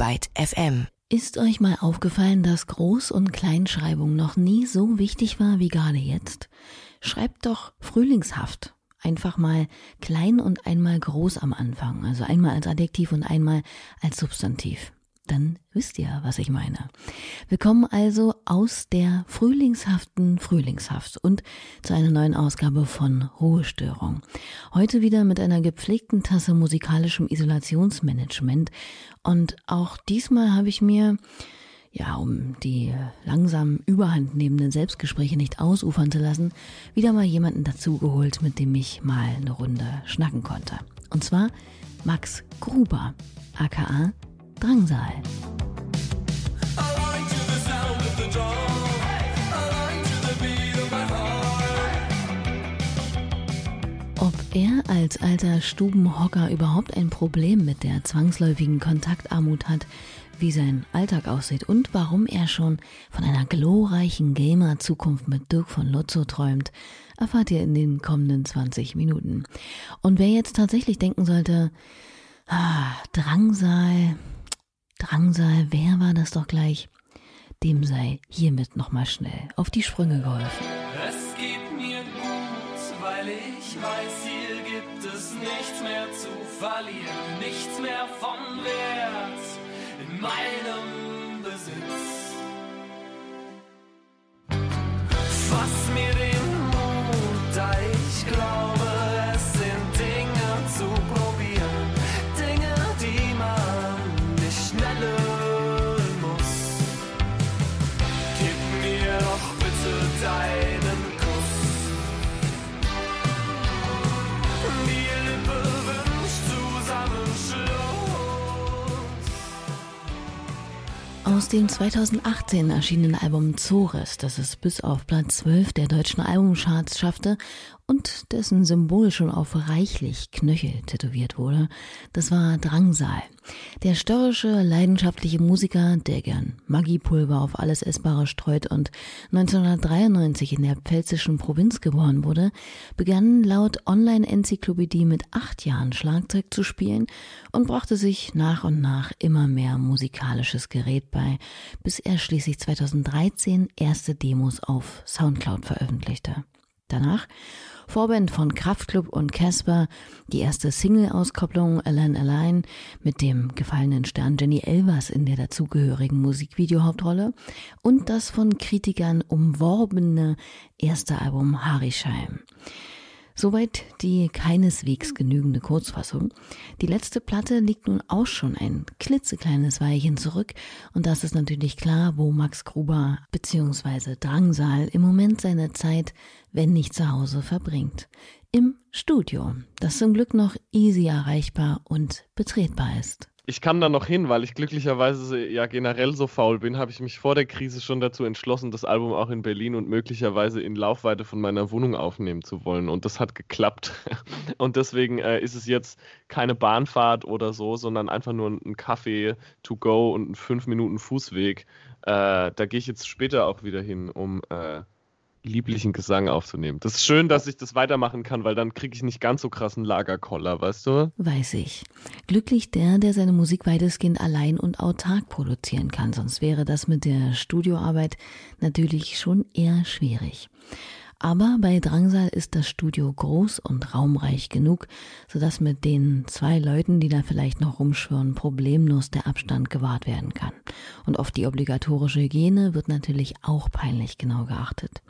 Byte FM. Ist euch mal aufgefallen, dass Groß- und Kleinschreibung noch nie so wichtig war wie gerade jetzt? Schreibt doch frühlingshaft. Einfach mal klein und einmal groß am Anfang. Also einmal als Adjektiv und einmal als Substantiv dann wisst ihr, was ich meine. Wir kommen also aus der frühlingshaften Frühlingshaft und zu einer neuen Ausgabe von Ruhestörung. Heute wieder mit einer gepflegten Tasse musikalischem Isolationsmanagement und auch diesmal habe ich mir ja, um die langsam überhandnehmenden Selbstgespräche nicht ausufern zu lassen, wieder mal jemanden dazugeholt, mit dem ich mal eine Runde schnacken konnte. Und zwar Max Gruber, aka Drangsal. Ob er als alter Stubenhocker überhaupt ein Problem mit der zwangsläufigen Kontaktarmut hat, wie sein Alltag aussieht und warum er schon von einer glorreichen Gamer-Zukunft mit Dirk von Lotzo träumt, erfahrt ihr in den kommenden 20 Minuten. Und wer jetzt tatsächlich denken sollte, ah, Drangsal, Drangsal, wer war das doch gleich? Dem sei hiermit nochmal schnell auf die Sprünge geholfen. Es geht mir gut, weil ich weiß, hier gibt es nichts mehr zu verlieren, nichts mehr von Wert in meinem Besitz. Aus dem 2018 erschienenen Album Zores, das es bis auf Platz 12 der deutschen Albumcharts schaffte und dessen Symbol schon auf reichlich Knöchel tätowiert wurde, das war Drangsal. Der störrische, leidenschaftliche Musiker, der gern Magipulver auf alles Essbare streut und 1993 in der pfälzischen Provinz geboren wurde, begann laut Online-Enzyklopädie mit acht Jahren Schlagzeug zu spielen und brachte sich nach und nach immer mehr musikalisches Gerät bei, bis er schließlich 2013 erste Demos auf Soundcloud veröffentlichte. Danach. Vorband von Kraftklub und Casper, die erste Single-Auskopplung Alan Allein mit dem gefallenen Stern Jenny Elvers in der dazugehörigen Musikvideohauptrolle. Und das von Kritikern umworbene erste Album Harisheim. Soweit die keineswegs genügende Kurzfassung. Die letzte Platte liegt nun auch schon ein klitzekleines Weilchen zurück und das ist natürlich klar, wo Max Gruber bzw. Drangsal im Moment seine Zeit, wenn nicht zu Hause, verbringt. Im Studio, das zum Glück noch easy erreichbar und betretbar ist ich kann da noch hin, weil ich glücklicherweise ja generell so faul bin, habe ich mich vor der Krise schon dazu entschlossen, das Album auch in Berlin und möglicherweise in Laufweite von meiner Wohnung aufnehmen zu wollen. Und das hat geklappt. Und deswegen äh, ist es jetzt keine Bahnfahrt oder so, sondern einfach nur ein Kaffee to go und ein fünf Minuten Fußweg. Äh, da gehe ich jetzt später auch wieder hin, um äh, lieblichen Gesang aufzunehmen. Das ist schön, dass ich das weitermachen kann, weil dann kriege ich nicht ganz so krassen Lagerkoller, weißt du? Weiß ich. Glücklich der, der seine Musik weitestgehend allein und autark produzieren kann, sonst wäre das mit der Studioarbeit natürlich schon eher schwierig. Aber bei Drangsal ist das Studio groß und raumreich genug, sodass mit den zwei Leuten, die da vielleicht noch rumschwirren, problemlos der Abstand gewahrt werden kann. Und auf die obligatorische Hygiene wird natürlich auch peinlich genau geachtet.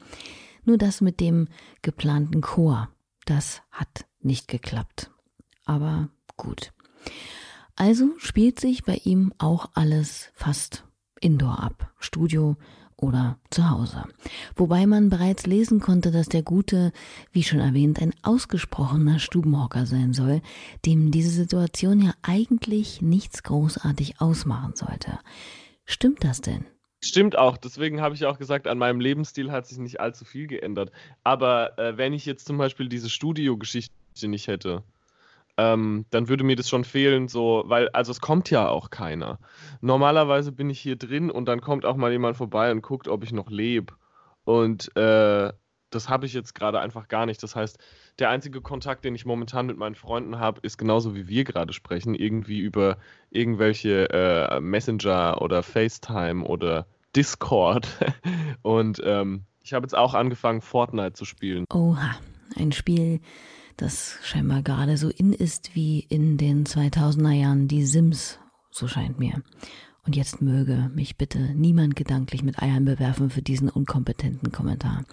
Nur das mit dem geplanten Chor, das hat nicht geklappt. Aber gut. Also spielt sich bei ihm auch alles fast indoor ab. Studio, oder zu Hause. Wobei man bereits lesen konnte, dass der Gute, wie schon erwähnt, ein ausgesprochener Stubenhocker sein soll, dem diese Situation ja eigentlich nichts großartig ausmachen sollte. Stimmt das denn? Stimmt auch, deswegen habe ich auch gesagt, an meinem Lebensstil hat sich nicht allzu viel geändert. Aber äh, wenn ich jetzt zum Beispiel diese Studiogeschichte nicht hätte, ähm, dann würde mir das schon fehlen, so, weil, also es kommt ja auch keiner. Normalerweise bin ich hier drin und dann kommt auch mal jemand vorbei und guckt, ob ich noch lebe. Und äh, das habe ich jetzt gerade einfach gar nicht. Das heißt, der einzige Kontakt, den ich momentan mit meinen Freunden habe, ist genauso wie wir gerade sprechen, irgendwie über irgendwelche äh, Messenger oder FaceTime oder Discord. Und ähm, ich habe jetzt auch angefangen, Fortnite zu spielen. Oha, ein Spiel, das scheinbar gerade so in ist wie in den 2000er Jahren die Sims, so scheint mir. Und jetzt möge mich bitte niemand gedanklich mit Eiern bewerfen für diesen unkompetenten Kommentar.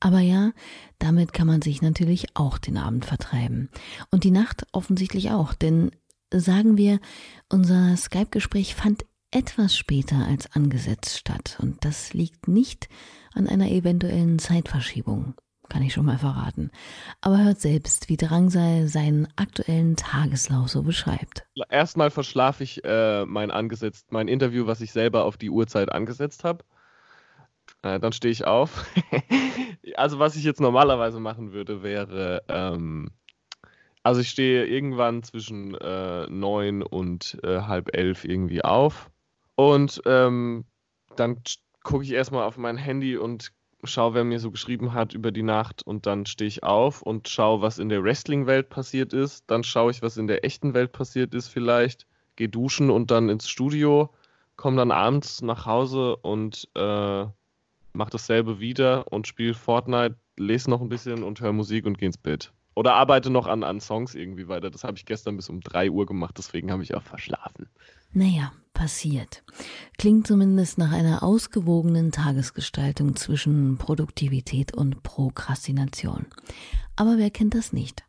Aber ja, damit kann man sich natürlich auch den Abend vertreiben. Und die Nacht offensichtlich auch, denn sagen wir, unser Skype-Gespräch fand etwas später als angesetzt statt. Und das liegt nicht an einer eventuellen Zeitverschiebung kann ich schon mal verraten. Aber hört selbst, wie Drangsal seinen aktuellen Tageslauf so beschreibt. Erstmal verschlafe ich äh, mein angesetzt, mein Interview, was ich selber auf die Uhrzeit angesetzt habe. Äh, dann stehe ich auf. also was ich jetzt normalerweise machen würde, wäre, ähm, also ich stehe irgendwann zwischen äh, neun und äh, halb elf irgendwie auf. Und ähm, dann gucke ich erstmal auf mein Handy und schaue, wer mir so geschrieben hat über die Nacht und dann stehe ich auf und schaue, was in der Wrestling-Welt passiert ist. Dann schaue ich, was in der echten Welt passiert ist vielleicht. Gehe duschen und dann ins Studio, komme dann abends nach Hause und äh, mache dasselbe wieder und spiele Fortnite, lese noch ein bisschen und höre Musik und gehe ins Bett. Oder arbeite noch an, an Songs irgendwie weiter. Das habe ich gestern bis um 3 Uhr gemacht, deswegen habe ich auch verschlafen. Naja, passiert. Klingt zumindest nach einer ausgewogenen Tagesgestaltung zwischen Produktivität und Prokrastination. Aber wer kennt das nicht?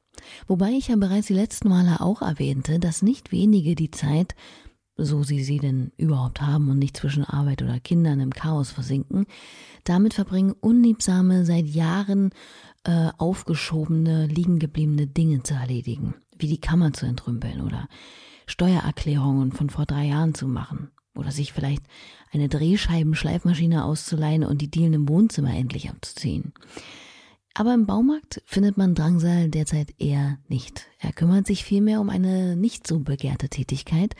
Wobei ich ja bereits die letzten Male auch erwähnte, dass nicht wenige die Zeit, so sie sie denn überhaupt haben und nicht zwischen Arbeit oder Kindern im Chaos versinken, damit verbringen, unliebsame, seit Jahren äh, aufgeschobene, liegengebliebene Dinge zu erledigen, wie die Kammer zu entrümpeln oder Steuererklärungen von vor drei Jahren zu machen oder sich vielleicht eine Drehscheibenschleifmaschine auszuleihen und die Dielen im Wohnzimmer endlich abzuziehen. Aber im Baumarkt findet man Drangsal derzeit eher nicht. Er kümmert sich vielmehr um eine nicht so begehrte Tätigkeit,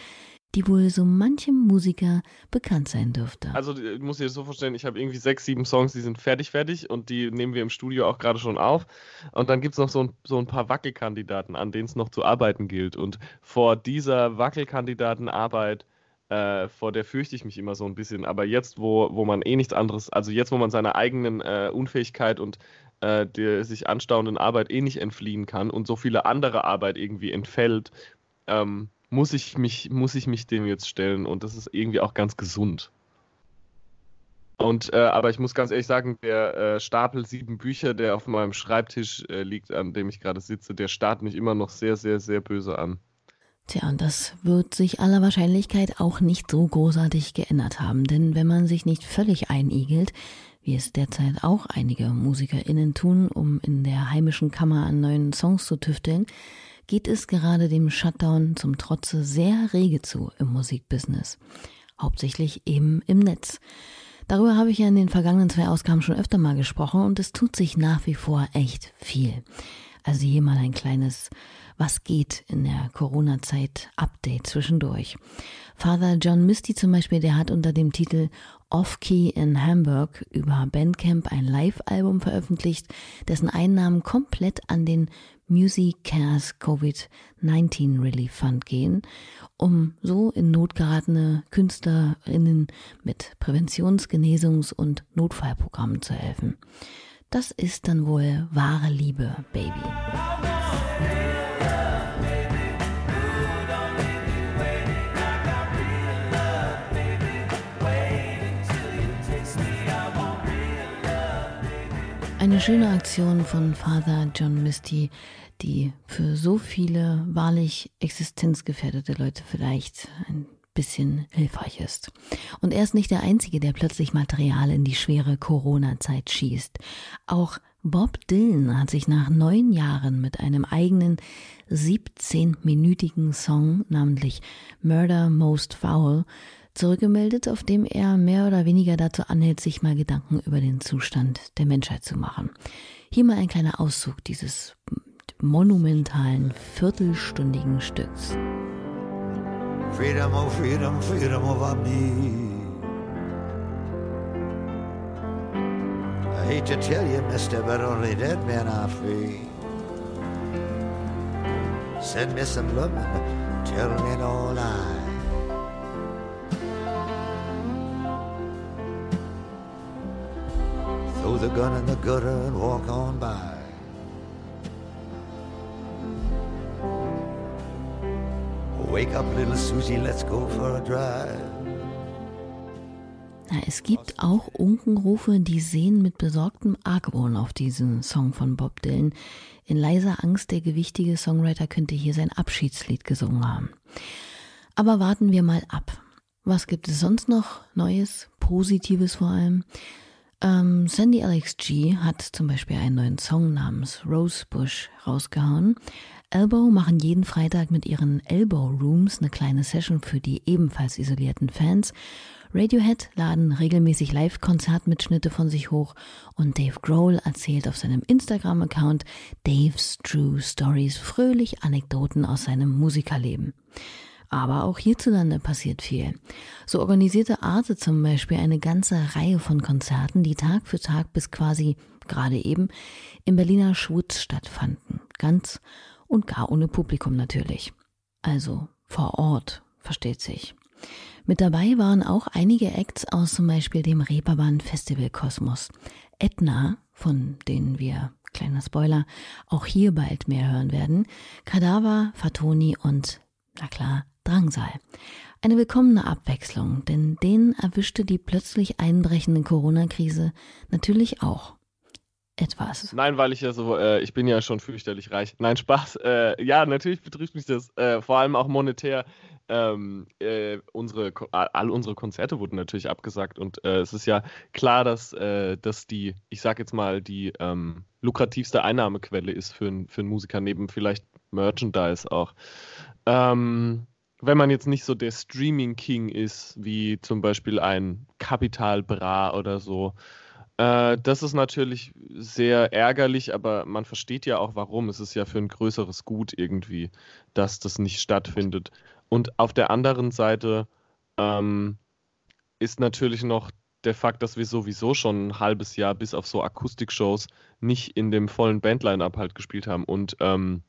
die wohl so manchem Musiker bekannt sein dürfte. Also ich muss dir das so vorstellen, ich habe irgendwie sechs, sieben Songs, die sind fertig, fertig und die nehmen wir im Studio auch gerade schon auf. Und dann gibt es noch so ein, so ein paar Wackelkandidaten, an denen es noch zu arbeiten gilt. Und vor dieser Wackelkandidatenarbeit äh, vor der fürchte ich mich immer so ein bisschen. Aber jetzt, wo, wo man eh nichts anderes, also jetzt, wo man seiner eigenen äh, Unfähigkeit und äh, der sich anstauenden Arbeit eh nicht entfliehen kann und so viele andere Arbeit irgendwie entfällt, ähm, muss ich mich, muss ich mich dem jetzt stellen und das ist irgendwie auch ganz gesund. Und äh, aber ich muss ganz ehrlich sagen, der äh, Stapel sieben Bücher, der auf meinem Schreibtisch äh, liegt, an dem ich gerade sitze, der starrt mich immer noch sehr, sehr, sehr böse an. Tja, und das wird sich aller Wahrscheinlichkeit auch nicht so großartig geändert haben, denn wenn man sich nicht völlig einigelt, wie es derzeit auch einige MusikerInnen tun, um in der heimischen Kammer an neuen Songs zu tüfteln, geht es gerade dem Shutdown zum Trotze sehr rege zu im Musikbusiness. Hauptsächlich eben im Netz. Darüber habe ich ja in den vergangenen zwei Ausgaben schon öfter mal gesprochen und es tut sich nach wie vor echt viel. Also hier mal ein kleines Was geht in der Corona-Zeit Update zwischendurch. Father John Misty zum Beispiel, der hat unter dem Titel Off-Key in Hamburg über Bandcamp ein Live-Album veröffentlicht, dessen Einnahmen komplett an den Music Cares COVID-19 Relief Fund gehen, um so in Not geratene KünstlerInnen mit Präventions-, Genesungs- und Notfallprogrammen zu helfen. Das ist dann wohl wahre Liebe, Baby. Eine schöne Aktion von Father John Misty, die für so viele wahrlich existenzgefährdete Leute vielleicht ein bisschen hilfreich ist. Und er ist nicht der Einzige, der plötzlich Material in die schwere Corona-Zeit schießt. Auch Bob Dylan hat sich nach neun Jahren mit einem eigenen 17-minütigen Song, namentlich Murder Most Foul, zurückgemeldet, auf dem er mehr oder weniger dazu anhält, sich mal Gedanken über den Zustand der Menschheit zu machen. Hier mal ein kleiner Auszug dieses monumentalen viertelstündigen Stücks. Freedom, oh freedom, freedom of me. hate to tell you, mister, but only dead men are free. Send me some loving, tell me no lie. Throw the gun in the gutter and walk on by. Wake up, little Susie, let's go for a drive. Es gibt auch Unkenrufe, die sehen mit besorgtem Argwohn auf diesen Song von Bob Dylan. In leiser Angst, der gewichtige Songwriter könnte hier sein Abschiedslied gesungen haben. Aber warten wir mal ab. Was gibt es sonst noch Neues, Positives vor allem? Ähm, Sandy Alex G hat zum Beispiel einen neuen Song namens Rosebush rausgehauen. Elbow machen jeden Freitag mit ihren Elbow Rooms eine kleine Session für die ebenfalls isolierten Fans. Radiohead laden regelmäßig Live-Konzertmitschnitte von sich hoch und Dave Grohl erzählt auf seinem Instagram-Account Dave's True Stories fröhlich Anekdoten aus seinem Musikerleben. Aber auch hierzulande passiert viel. So organisierte Arte zum Beispiel eine ganze Reihe von Konzerten, die Tag für Tag bis quasi gerade eben im Berliner Schwutz stattfanden. Ganz und gar ohne Publikum natürlich. Also vor Ort, versteht sich. Mit dabei waren auch einige Acts aus zum Beispiel dem Reeperbahn Festival Kosmos. Etna, von denen wir, kleiner Spoiler, auch hier bald mehr hören werden, Kadaver, Fatoni und, na klar, Drangsal. Eine willkommene Abwechslung, denn denen erwischte die plötzlich einbrechende Corona-Krise natürlich auch etwas. Nein, weil ich ja so, äh, ich bin ja schon fürchterlich reich. Nein, Spaß. Äh, ja, natürlich betrifft mich das, äh, vor allem auch monetär. Ähm, äh, unsere, all unsere Konzerte wurden natürlich abgesagt und äh, es ist ja klar, dass, äh, dass die, ich sag jetzt mal, die ähm, lukrativste Einnahmequelle ist für, für einen Musiker, neben vielleicht Merchandise auch. Ähm, wenn man jetzt nicht so der Streaming King ist, wie zum Beispiel ein Capital Bra oder so, äh, das ist natürlich sehr ärgerlich, aber man versteht ja auch warum. Es ist ja für ein größeres Gut irgendwie, dass das nicht stattfindet. Und auf der anderen Seite ähm, ist natürlich noch der Fakt, dass wir sowieso schon ein halbes Jahr bis auf so Akustikshows nicht in dem vollen Bandline-Up halt gespielt haben und ähm,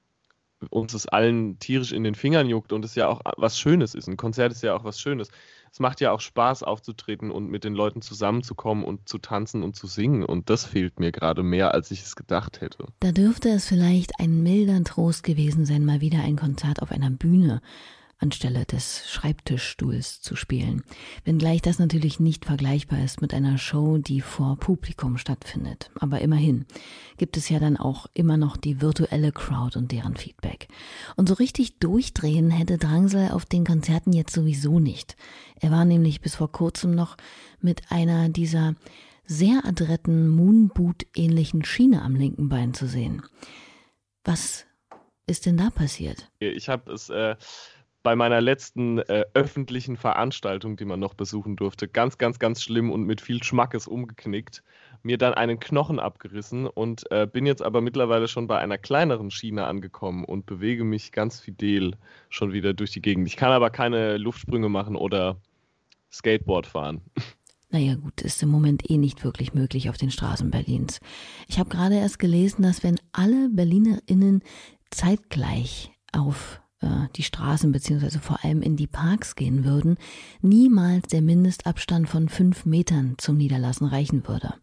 uns es allen tierisch in den Fingern juckt und es ja auch was Schönes ist. Ein Konzert ist ja auch was Schönes es macht ja auch Spaß aufzutreten und mit den Leuten zusammenzukommen und zu tanzen und zu singen. Und das fehlt mir gerade mehr, als ich es gedacht hätte. Da dürfte es vielleicht ein milder Trost gewesen sein, mal wieder ein Konzert auf einer Bühne anstelle des Schreibtischstuhls zu spielen. Wenngleich das natürlich nicht vergleichbar ist mit einer Show, die vor Publikum stattfindet. Aber immerhin gibt es ja dann auch immer noch die virtuelle Crowd und deren Feedback. Und so richtig durchdrehen hätte Drangsal auf den Konzerten jetzt sowieso nicht. Er war nämlich bis vor kurzem noch mit einer dieser sehr adretten Moonboot-ähnlichen Schiene am linken Bein zu sehen. Was ist denn da passiert? Ich habe es äh, bei meiner letzten äh, öffentlichen Veranstaltung, die man noch besuchen durfte, ganz, ganz, ganz schlimm und mit viel Schmackes umgeknickt, mir dann einen Knochen abgerissen und äh, bin jetzt aber mittlerweile schon bei einer kleineren Schiene angekommen und bewege mich ganz fidel schon wieder durch die Gegend. Ich kann aber keine Luftsprünge machen oder Skateboard fahren. Naja gut, ist im Moment eh nicht wirklich möglich auf den Straßen Berlins. Ich habe gerade erst gelesen, dass wenn alle Berlinerinnen zeitgleich auf die Straßen beziehungsweise vor allem in die Parks gehen würden, niemals der Mindestabstand von fünf Metern zum Niederlassen reichen würde.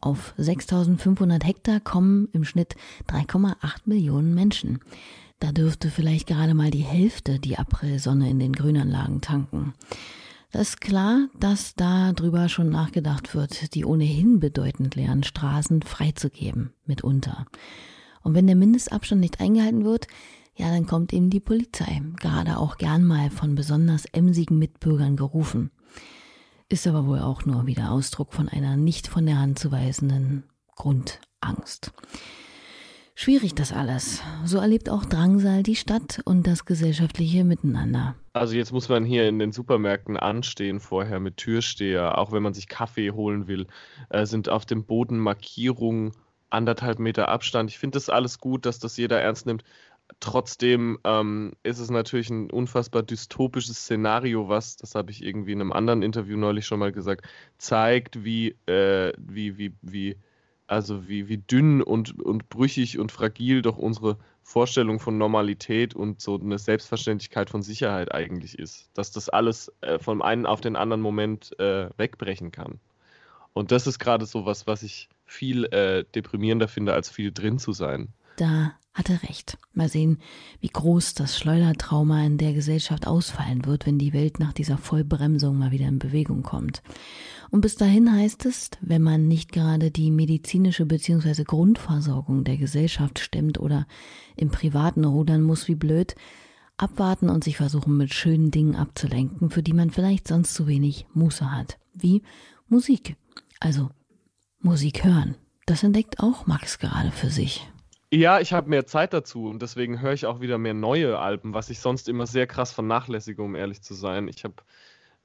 Auf 6500 Hektar kommen im Schnitt 3,8 Millionen Menschen. Da dürfte vielleicht gerade mal die Hälfte die Aprilsonne in den Grünanlagen tanken. Das ist klar, dass da drüber schon nachgedacht wird, die ohnehin bedeutend leeren Straßen freizugeben, mitunter. Und wenn der Mindestabstand nicht eingehalten wird, ja, dann kommt eben die Polizei, gerade auch gern mal von besonders emsigen Mitbürgern gerufen. Ist aber wohl auch nur wieder Ausdruck von einer nicht von der Hand zu weisenden Grundangst. Schwierig das alles. So erlebt auch Drangsal die Stadt und das gesellschaftliche Miteinander. Also jetzt muss man hier in den Supermärkten anstehen vorher mit Türsteher, auch wenn man sich Kaffee holen will, äh, sind auf dem Boden Markierungen, anderthalb Meter Abstand. Ich finde das alles gut, dass das jeder ernst nimmt. Trotzdem ähm, ist es natürlich ein unfassbar dystopisches Szenario, was, das habe ich irgendwie in einem anderen Interview neulich schon mal gesagt, zeigt, wie, äh, wie, wie, wie Also wie, wie dünn und, und brüchig und fragil doch unsere Vorstellung von Normalität und so eine Selbstverständlichkeit von Sicherheit eigentlich ist. Dass das alles äh, vom einen auf den anderen Moment äh, wegbrechen kann. Und das ist gerade so was, was ich viel äh, deprimierender finde, als viel drin zu sein. Da hat er recht. Mal sehen, wie groß das Schleudertrauma in der Gesellschaft ausfallen wird, wenn die Welt nach dieser Vollbremsung mal wieder in Bewegung kommt. Und bis dahin heißt es, wenn man nicht gerade die medizinische bzw. Grundversorgung der Gesellschaft stemmt oder im Privaten rudern muss wie blöd, abwarten und sich versuchen mit schönen Dingen abzulenken, für die man vielleicht sonst zu wenig Muße hat. Wie Musik. Also Musik hören. Das entdeckt auch Max gerade für sich. Ja, ich habe mehr Zeit dazu und deswegen höre ich auch wieder mehr neue Alben, was ich sonst immer sehr krass vernachlässige, um ehrlich zu sein. Ich habe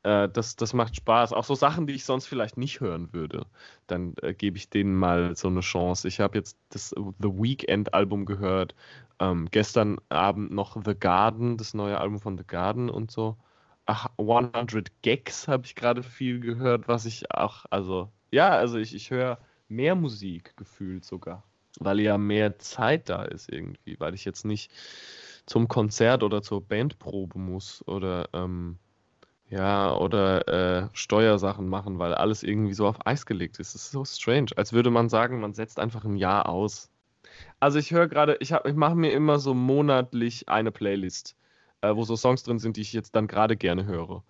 äh, das, das macht Spaß. Auch so Sachen, die ich sonst vielleicht nicht hören würde. Dann äh, gebe ich denen mal so eine Chance. Ich habe jetzt das The Weekend-Album gehört. Ähm, gestern Abend noch The Garden, das neue Album von The Garden und so. Ach, 100 Gags habe ich gerade viel gehört, was ich auch, also, ja, also ich, ich höre mehr Musik gefühlt sogar, weil ja mehr Zeit da ist irgendwie, weil ich jetzt nicht zum Konzert oder zur Bandprobe muss oder ähm, ja, oder äh, Steuersachen machen, weil alles irgendwie so auf Eis gelegt ist. Das ist so strange. Als würde man sagen, man setzt einfach ein Jahr aus. Also ich höre gerade, ich, ich mache mir immer so monatlich eine Playlist, äh, wo so Songs drin sind, die ich jetzt dann gerade gerne höre.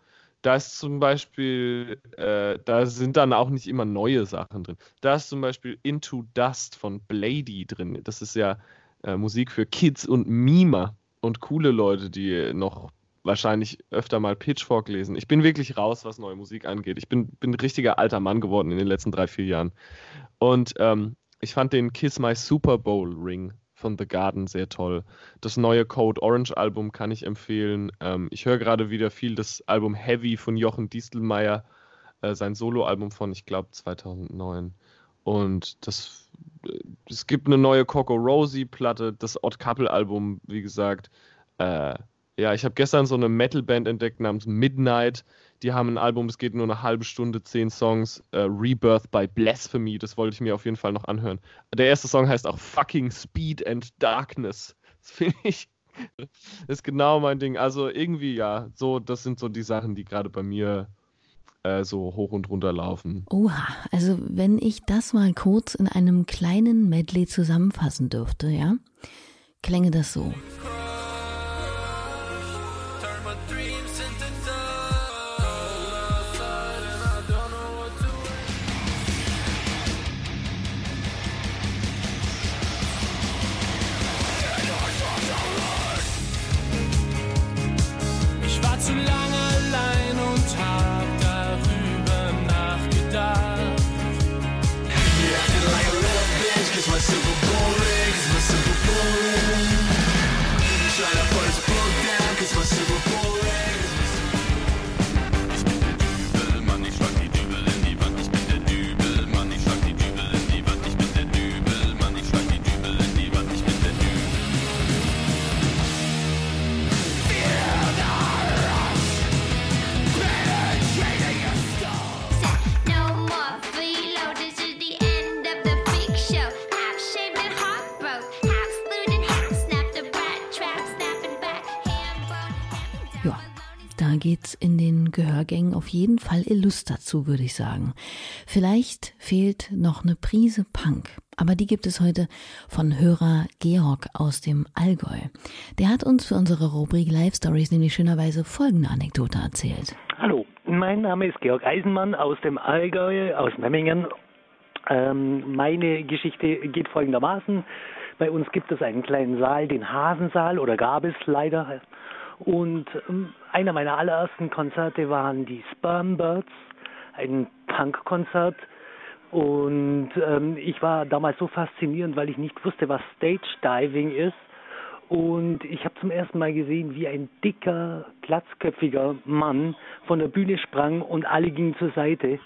Da ist zum Beispiel, äh, da sind dann auch nicht immer neue Sachen drin. Da ist zum Beispiel Into Dust von Blady drin. Das ist ja äh, Musik für Kids und Mimer und coole Leute, die noch wahrscheinlich öfter mal Pitchfork lesen. Ich bin wirklich raus, was neue Musik angeht. Ich bin, bin ein richtiger alter Mann geworden in den letzten drei, vier Jahren. Und ähm, ich fand den Kiss My Super Bowl Ring von The Garden sehr toll. Das neue Code Orange Album kann ich empfehlen. Ähm, ich höre gerade wieder viel das Album Heavy von Jochen Distelmeier, äh, sein Soloalbum von, ich glaube, 2009. Und das, äh, es gibt eine neue Coco Rosie Platte, das Odd Couple Album, wie gesagt. Äh, ja, ich habe gestern so eine Metalband entdeckt namens Midnight. Die haben ein Album, es geht nur eine halbe Stunde, zehn Songs. Uh, Rebirth by Blasphemy, das wollte ich mir auf jeden Fall noch anhören. Der erste Song heißt auch Fucking Speed and Darkness. Das finde ich, ist genau mein Ding. Also irgendwie, ja, so, das sind so die Sachen, die gerade bei mir äh, so hoch und runter laufen. Oha, also wenn ich das mal kurz in einem kleinen Medley zusammenfassen dürfte, ja, klänge das so. my silver auf jeden Fall illustrer zu, würde ich sagen. Vielleicht fehlt noch eine Prise Punk, aber die gibt es heute von Hörer Georg aus dem Allgäu. Der hat uns für unsere Rubrik Live Stories nämlich schönerweise folgende Anekdote erzählt. Hallo, mein Name ist Georg Eisenmann aus dem Allgäu, aus Memmingen. Ähm, meine Geschichte geht folgendermaßen. Bei uns gibt es einen kleinen Saal, den Hasensaal, oder gab es leider. Und ähm, einer meiner allerersten Konzerte waren die Sperm Birds, ein Punkkonzert. Und ähm, ich war damals so faszinierend, weil ich nicht wusste, was Stage Diving ist. Und ich habe zum ersten Mal gesehen, wie ein dicker, glatzköpfiger Mann von der Bühne sprang und alle gingen zur Seite.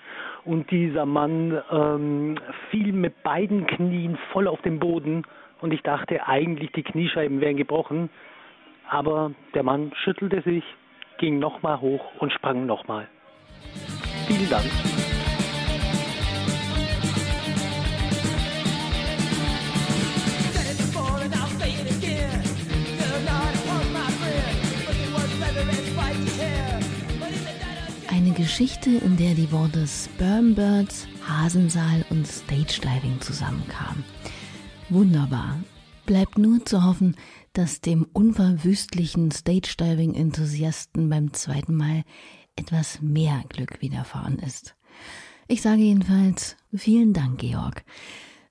Und dieser Mann ähm, fiel mit beiden Knien voll auf den Boden. Und ich dachte eigentlich, die Kniescheiben wären gebrochen aber der Mann schüttelte sich, ging nochmal hoch und sprang nochmal. Vielen Dank. Eine Geschichte, in der die Worte Spermbirds, Hasensaal und Stage Diving zusammenkamen. Wunderbar. Bleibt nur zu hoffen, dass dem unverwüstlichen Stage Diving Enthusiasten beim zweiten Mal etwas mehr Glück widerfahren ist. Ich sage jedenfalls vielen Dank, Georg.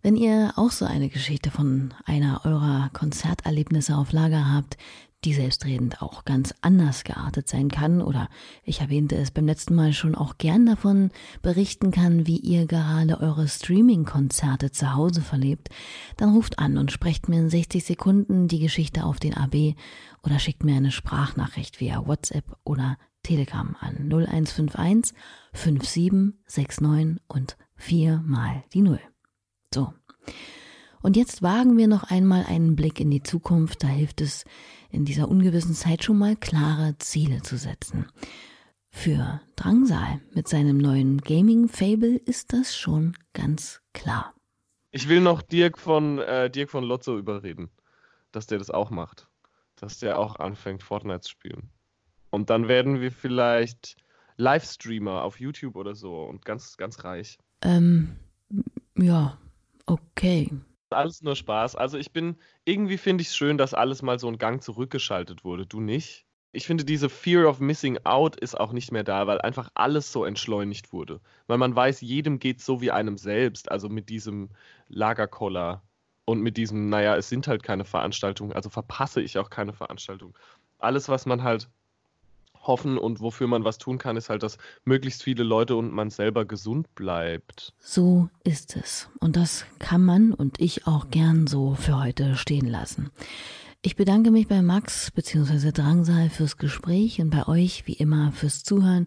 Wenn ihr auch so eine Geschichte von einer eurer Konzerterlebnisse auf Lager habt, die selbstredend auch ganz anders geartet sein kann oder ich erwähnte es beim letzten Mal schon auch gern davon berichten kann, wie ihr gerade eure Streaming-Konzerte zu Hause verlebt, dann ruft an und sprecht mir in 60 Sekunden die Geschichte auf den AB oder schickt mir eine Sprachnachricht via WhatsApp oder Telegram an 0151 5769 und 4 mal die 0. So. Und jetzt wagen wir noch einmal einen Blick in die Zukunft, da hilft es, in dieser ungewissen Zeit schon mal klare Ziele zu setzen. Für Drangsal mit seinem neuen Gaming-Fable ist das schon ganz klar. Ich will noch Dirk von, äh, Dirk von Lotso überreden, dass der das auch macht. Dass der auch anfängt, Fortnite zu spielen. Und dann werden wir vielleicht Livestreamer auf YouTube oder so und ganz, ganz reich. Ähm, ja, okay alles nur Spaß. Also ich bin, irgendwie finde ich es schön, dass alles mal so einen Gang zurückgeschaltet wurde. Du nicht? Ich finde, diese Fear of Missing Out ist auch nicht mehr da, weil einfach alles so entschleunigt wurde. Weil man weiß, jedem geht so wie einem selbst. Also mit diesem Lagerkoller und mit diesem, naja, es sind halt keine Veranstaltungen, also verpasse ich auch keine Veranstaltung. Alles, was man halt hoffen und wofür man was tun kann, ist halt, dass möglichst viele Leute und man selber gesund bleibt. So ist es. Und das kann man und ich auch gern so für heute stehen lassen. Ich bedanke mich bei Max bzw. Drangsal fürs Gespräch und bei euch wie immer fürs Zuhören,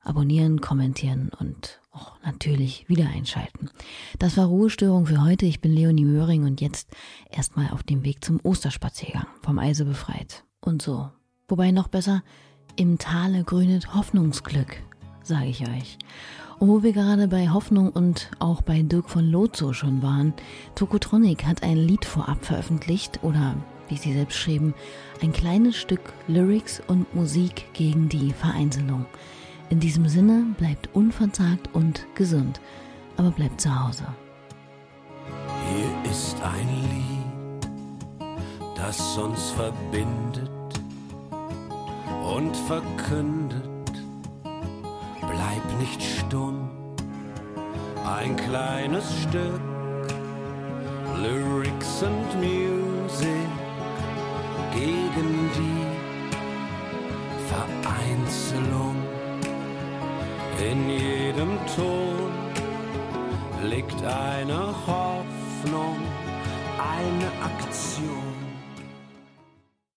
Abonnieren, Kommentieren und auch natürlich wieder einschalten. Das war Ruhestörung für heute. Ich bin Leonie Möhring und jetzt erstmal auf dem Weg zum Osterspaziergang vom Eise befreit. Und so. Wobei noch besser, im Tale grünet Hoffnungsglück, sage ich euch. Und wo wir gerade bei Hoffnung und auch bei Dirk von Lozo schon waren, Tokotronic hat ein Lied vorab veröffentlicht oder, wie sie selbst schrieben, ein kleines Stück Lyrics und Musik gegen die Vereinzelung. In diesem Sinne bleibt unverzagt und gesund, aber bleibt zu Hause. Hier ist ein Lied, das uns verbindet und verkündet, bleib nicht stumm, ein kleines Stück Lyrics and Music gegen die Vereinzelung. In jedem Ton liegt eine Hoffnung, eine Aktion